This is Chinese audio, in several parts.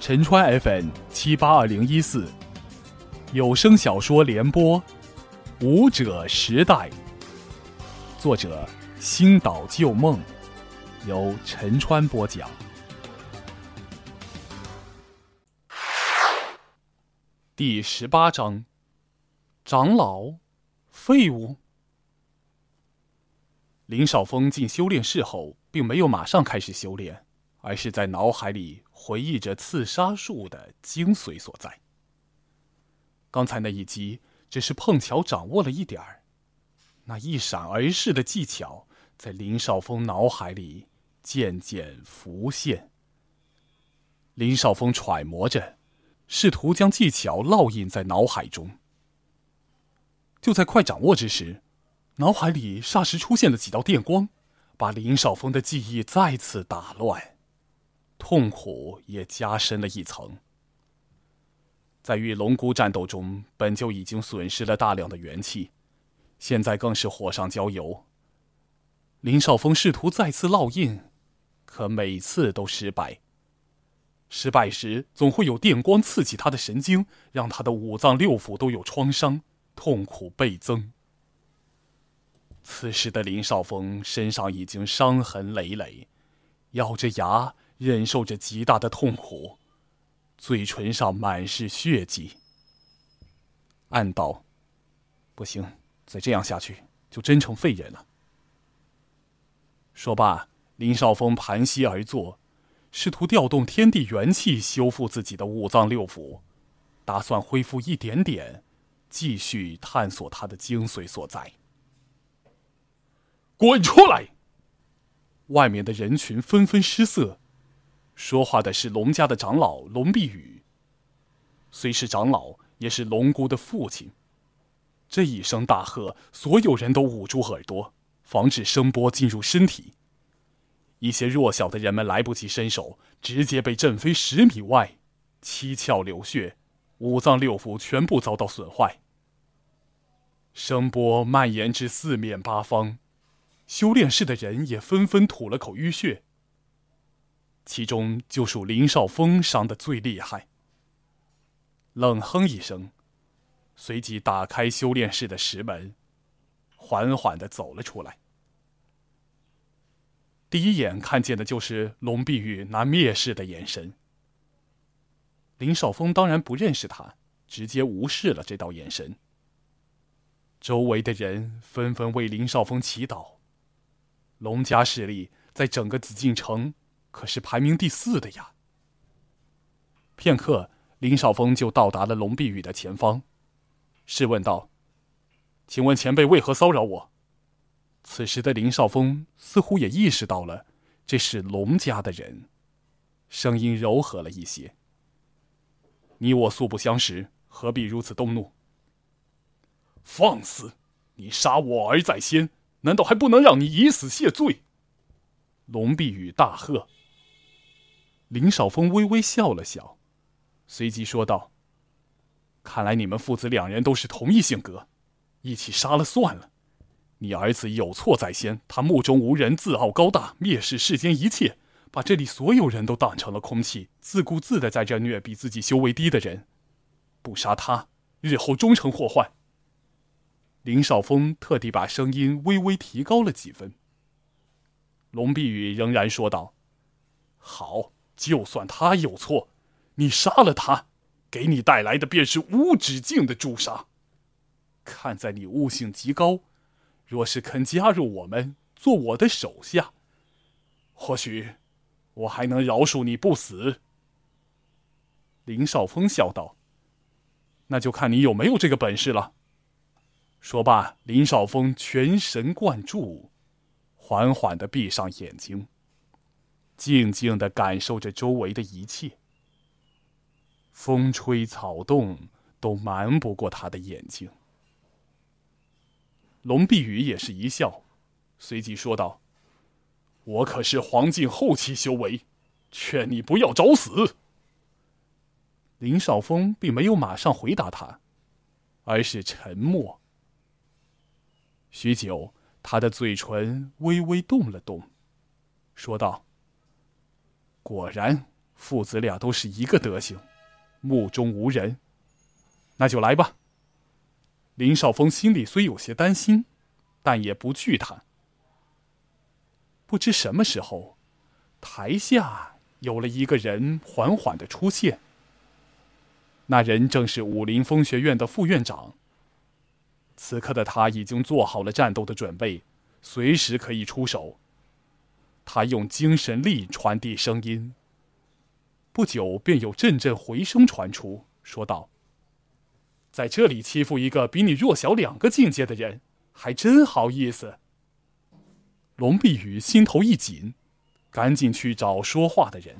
陈川 FM 七八二零一四有声小说联播，《舞者时代》，作者星岛旧梦，由陈川播讲。第十八章：长老，废物。林少峰进修炼室后，并没有马上开始修炼。而是在脑海里回忆着刺杀术的精髓所在。刚才那一击只是碰巧掌握了一点儿，那一闪而逝的技巧在林少峰脑海里渐渐浮现。林少峰揣摩着，试图将技巧烙印在脑海中。就在快掌握之时，脑海里霎时出现了几道电光，把林少峰的记忆再次打乱。痛苦也加深了一层。在与龙姑战斗中，本就已经损失了大量的元气，现在更是火上浇油。林少峰试图再次烙印，可每次都失败。失败时，总会有电光刺激他的神经，让他的五脏六腑都有创伤，痛苦倍增。此时的林少峰身上已经伤痕累累，咬着牙。忍受着极大的痛苦，嘴唇上满是血迹。暗道：“不行，再这样下去就真成废人了。”说罢，林少峰盘膝而坐，试图调动天地元气修复自己的五脏六腑，打算恢复一点点，继续探索他的精髓所在。滚出来！外面的人群纷纷失色。说话的是龙家的长老龙碧宇，虽是长老，也是龙姑的父亲。这一声大喝，所有人都捂住耳朵，防止声波进入身体。一些弱小的人们来不及伸手，直接被震飞十米外，七窍流血，五脏六腑全部遭到损坏。声波蔓延至四面八方，修炼室的人也纷纷吐了口淤血。其中就属林少峰伤的最厉害。冷哼一声，随即打开修炼室的石门，缓缓的走了出来。第一眼看见的就是龙碧玉那蔑视的眼神。林少峰当然不认识他，直接无视了这道眼神。周围的人纷纷为林少峰祈祷。龙家势力在整个紫禁城。可是排名第四的呀。片刻，林少峰就到达了龙碧宇的前方，试问道：“请问前辈为何骚扰我？”此时的林少峰似乎也意识到了这是龙家的人，声音柔和了一些：“你我素不相识，何必如此动怒？”放肆！你杀我儿在先，难道还不能让你以死谢罪？龙碧宇大喝。林少峰微微笑了笑，随即说道：“看来你们父子两人都是同一性格，一起杀了算了。你儿子有错在先，他目中无人，自傲高大，蔑视世间一切，把这里所有人都当成了空气，自顾自的在这虐比自己修为低的人。不杀他，日后终成祸患。”林少峰特地把声音微微提高了几分。龙碧宇仍然说道：“好。”就算他有错，你杀了他，给你带来的便是无止境的诛杀。看在你悟性极高，若是肯加入我们，做我的手下，或许我还能饶恕你不死。林少峰笑道：“那就看你有没有这个本事了。”说罢，林少峰全神贯注，缓缓的闭上眼睛。静静的感受着周围的一切，风吹草动都瞒不过他的眼睛。龙碧宇也是一笑，随即说道：“我可是黄境后期修为，劝你不要找死。”林少峰并没有马上回答他，而是沉默。许久，他的嘴唇微微动了动，说道。果然，父子俩都是一个德行，目中无人。那就来吧。林少峰心里虽有些担心，但也不惧他。不知什么时候，台下有了一个人缓缓的出现。那人正是武林风学院的副院长。此刻的他已经做好了战斗的准备，随时可以出手。他用精神力传递声音，不久便有阵阵回声传出，说道：“在这里欺负一个比你弱小两个境界的人，还真好意思。”龙碧宇心头一紧，赶紧去找说话的人，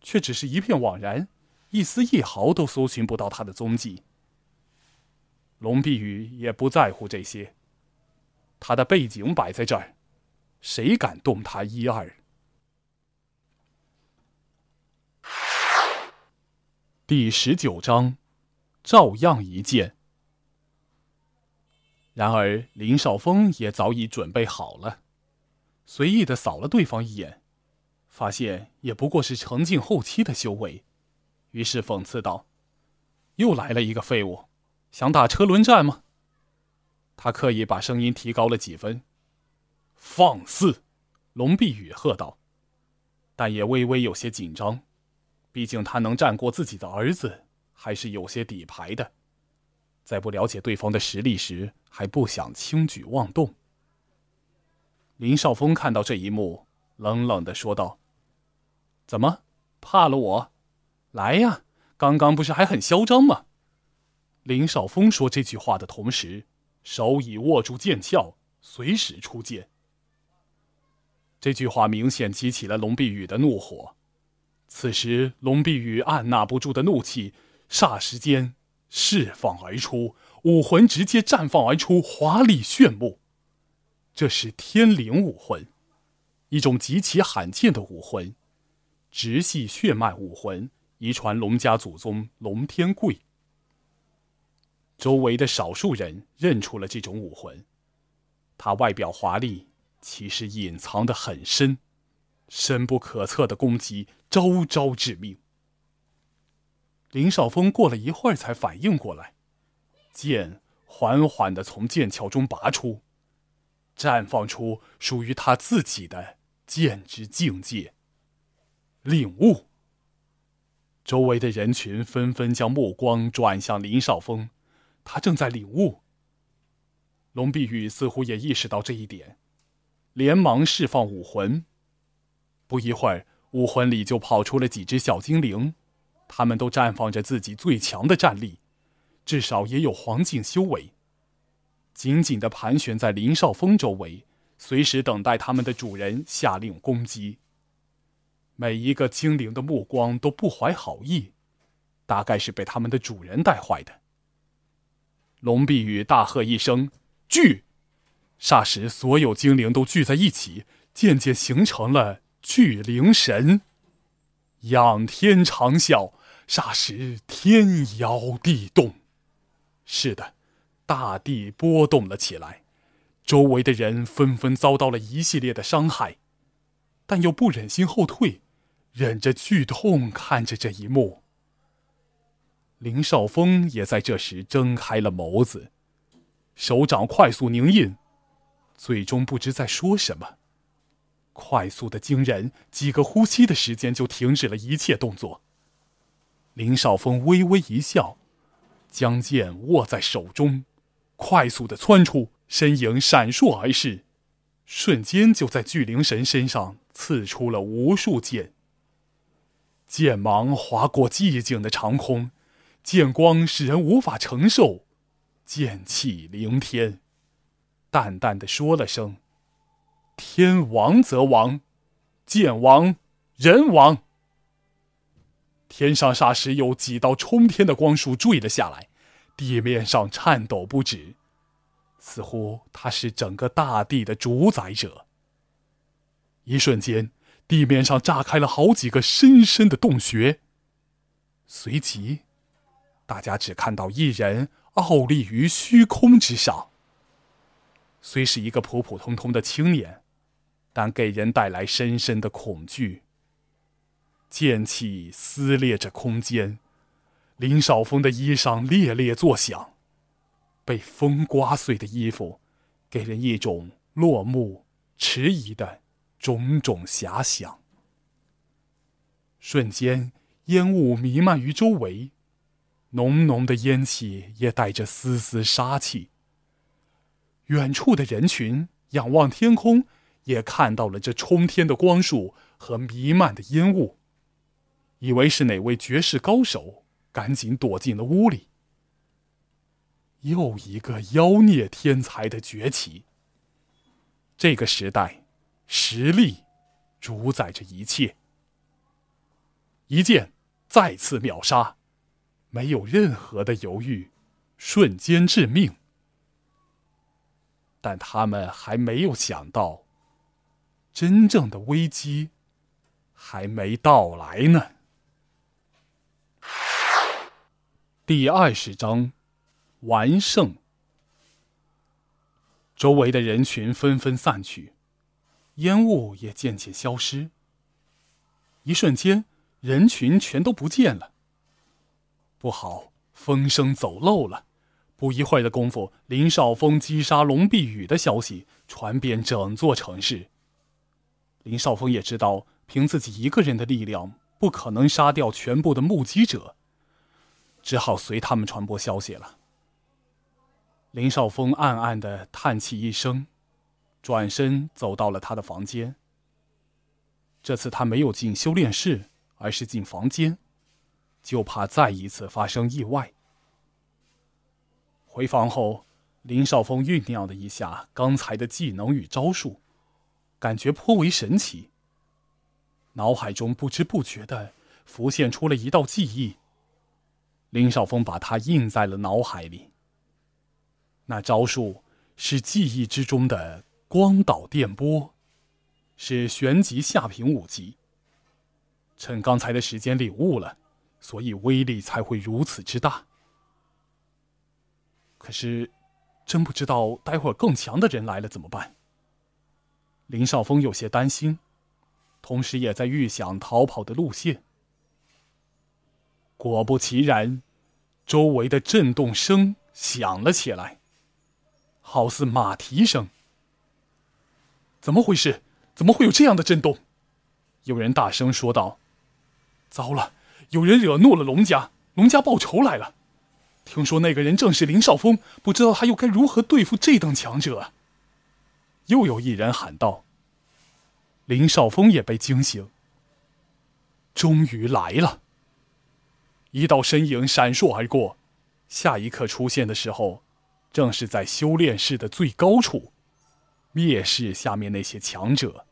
却只是一片枉然，一丝一毫都搜寻不到他的踪迹。龙碧宇也不在乎这些，他的背景摆在这儿，谁敢动他一二？第十九章，照样一剑。然而林少峰也早已准备好了，随意的扫了对方一眼，发现也不过是成境后期的修为，于是讽刺道：“又来了一个废物。”想打车轮战吗？他刻意把声音提高了几分。放肆！龙碧宇喝道，但也微微有些紧张，毕竟他能战过自己的儿子，还是有些底牌的。在不了解对方的实力时，还不想轻举妄动。林少峰看到这一幕，冷冷的说道：“怎么，怕了我？来呀！刚刚不是还很嚣张吗？”林少峰说这句话的同时，手已握住剑鞘，随时出剑。这句话明显激起了龙碧宇的怒火。此时，龙碧宇按捺不住的怒气，霎时间释放而出，武魂直接绽放而出，华丽炫目。这是天灵武魂，一种极其罕见的武魂，直系血脉武魂，遗传龙家祖宗龙天贵。周围的少数人认出了这种武魂，它外表华丽，其实隐藏的很深，深不可测的攻击，招招致命。林少峰过了一会儿才反应过来，剑缓缓的从剑鞘中拔出，绽放出属于他自己的剑之境界。领悟。周围的人群纷纷将目光转向林少峰。他正在领悟。龙碧玉似乎也意识到这一点，连忙释放武魂。不一会儿，武魂里就跑出了几只小精灵，他们都绽放着自己最强的战力，至少也有黄境修为，紧紧的盘旋在林少峰周围，随时等待他们的主人下令攻击。每一个精灵的目光都不怀好意，大概是被他们的主人带坏的。龙碧宇大喝一声：“聚！”霎时，所有精灵都聚在一起，渐渐形成了聚灵神。仰天长啸，霎时天摇地动。是的，大地波动了起来，周围的人纷纷遭到了一系列的伤害，但又不忍心后退，忍着剧痛看着这一幕。林少峰也在这时睁开了眸子，手掌快速凝印，最终不知在说什么，快速的惊人，几个呼吸的时间就停止了一切动作。林少峰微微一笑，将剑握在手中，快速的窜出，身影闪烁而逝，瞬间就在巨灵神身上刺出了无数剑，剑芒划过寂静的长空。剑光使人无法承受，剑气凌天，淡淡的说了声：“天亡则亡，剑亡人亡。”天上霎时有几道冲天的光束坠了下来，地面上颤抖不止，似乎他是整个大地的主宰者。一瞬间，地面上炸开了好几个深深的洞穴，随即。大家只看到一人傲立于虚空之上，虽是一个普普通通的青年，但给人带来深深的恐惧。剑气撕裂着空间，林少峰的衣裳猎猎作响，被风刮碎的衣服，给人一种落幕迟疑的种种遐想。瞬间，烟雾弥漫于周围，浓浓的烟气也带着丝丝杀气。远处的人群仰望天空，也看到了这冲天的光束和弥漫的烟雾，以为是哪位绝世高手，赶紧躲进了屋里。又一个妖孽天才的崛起。这个时代，实力主宰着一切。一剑再次秒杀，没有任何的犹豫，瞬间致命。但他们还没有想到，真正的危机还没到来呢。第二十章，完胜。周围的人群纷纷散去，烟雾也渐渐消失。一瞬间。人群全都不见了。不好，风声走漏了。不一会儿的功夫，林少峰击杀龙碧宇的消息传遍整座城市。林少峰也知道，凭自己一个人的力量，不可能杀掉全部的目击者，只好随他们传播消息了。林少峰暗暗的叹气一声，转身走到了他的房间。这次他没有进修炼室。而是进房间，就怕再一次发生意外。回房后，林少峰酝酿了一下刚才的技能与招数，感觉颇为神奇。脑海中不知不觉的浮现出了一道记忆，林少峰把它印在了脑海里。那招数是记忆之中的光导电波，是旋级下品五级。趁刚才的时间领悟了，所以威力才会如此之大。可是，真不知道待会儿更强的人来了怎么办。林少峰有些担心，同时也在预想逃跑的路线。果不其然，周围的震动声响了起来，好似马蹄声。怎么回事？怎么会有这样的震动？有人大声说道。糟了，有人惹怒了龙家，龙家报仇来了。听说那个人正是林少峰，不知道他又该如何对付这等强者。又有一人喊道：“林少峰也被惊醒。”终于来了，一道身影闪烁而过，下一刻出现的时候，正是在修炼室的最高处，蔑视下面那些强者。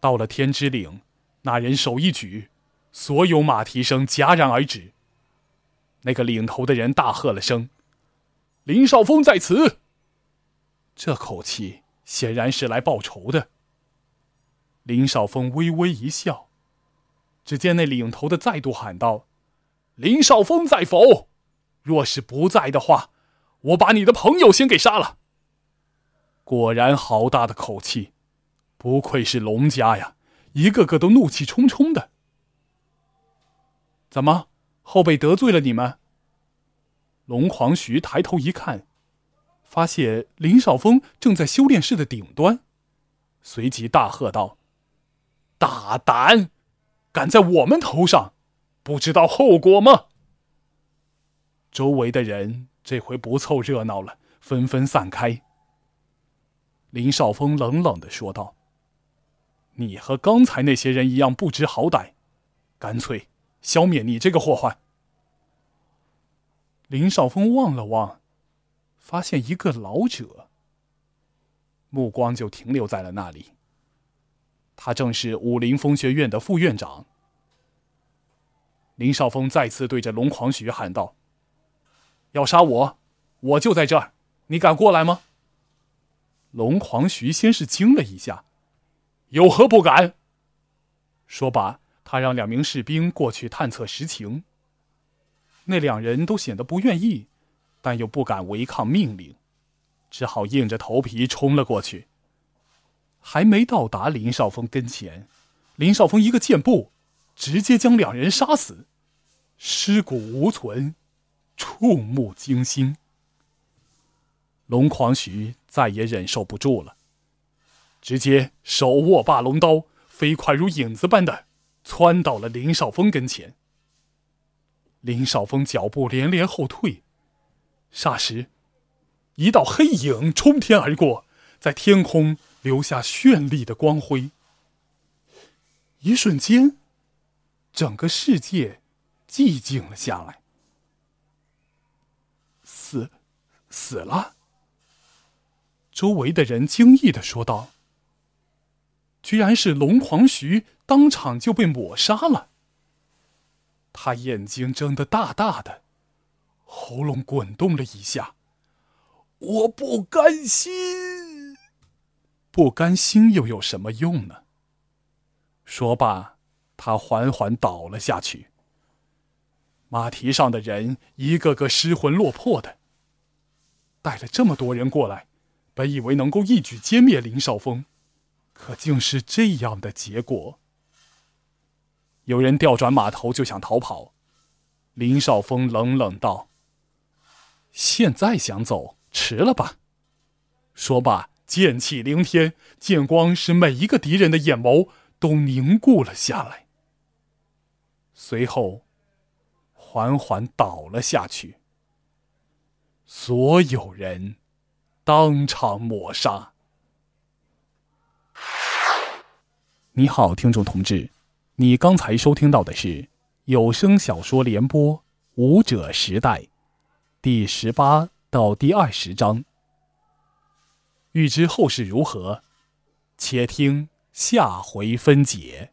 到了天之岭。那人手一举，所有马蹄声戛然而止。那个领头的人大喝了声：“林少峰在此！”这口气显然是来报仇的。林少峰微微一笑，只见那领头的再度喊道：“林少峰在否？若是不在的话，我把你的朋友先给杀了。”果然，好大的口气，不愧是龙家呀！一个个都怒气冲冲的。怎么，后辈得罪了你们？龙狂徐抬头一看，发现林少峰正在修炼室的顶端，随即大喝道：“大胆，敢在我们头上，不知道后果吗？”周围的人这回不凑热闹了，纷纷散开。林少峰冷冷的说道。你和刚才那些人一样不知好歹，干脆消灭你这个祸患。林少峰望了望，发现一个老者，目光就停留在了那里。他正是武林风学院的副院长。林少峰再次对着龙狂徐喊道：“要杀我，我就在这儿，你敢过来吗？”龙狂徐先是惊了一下。有何不敢？说罢，他让两名士兵过去探测实情。那两人都显得不愿意，但又不敢违抗命令，只好硬着头皮冲了过去。还没到达林少峰跟前，林少峰一个箭步，直接将两人杀死，尸骨无存，触目惊心。龙狂徐再也忍受不住了，直接手握霸龙刀，飞快如影子般的窜到了林少峰跟前。林少峰脚步连连后退，霎时，一道黑影冲天而过，在天空留下绚丽的光辉。一瞬间，整个世界寂静了下来。死，死了。周围的人惊异的说道：“居然是龙狂徐，当场就被抹杀了。”他眼睛睁得大大的，喉咙滚动了一下。我不甘心，不甘心又有什么用呢？说罢，他缓缓倒了下去。马蹄上的人一个个失魂落魄的。带了这么多人过来。本以为能够一举歼灭林少峰，可竟是这样的结果。有人调转马头就想逃跑，林少峰冷冷道：“现在想走，迟了吧？”说罢，剑气凌天，剑光使每一个敌人的眼眸都凝固了下来，随后缓缓倒了下去。所有人。当场抹杀。你好，听众同志，你刚才收听到的是有声小说联播《武者时代》第十八到第二十章。欲知后事如何，且听下回分解。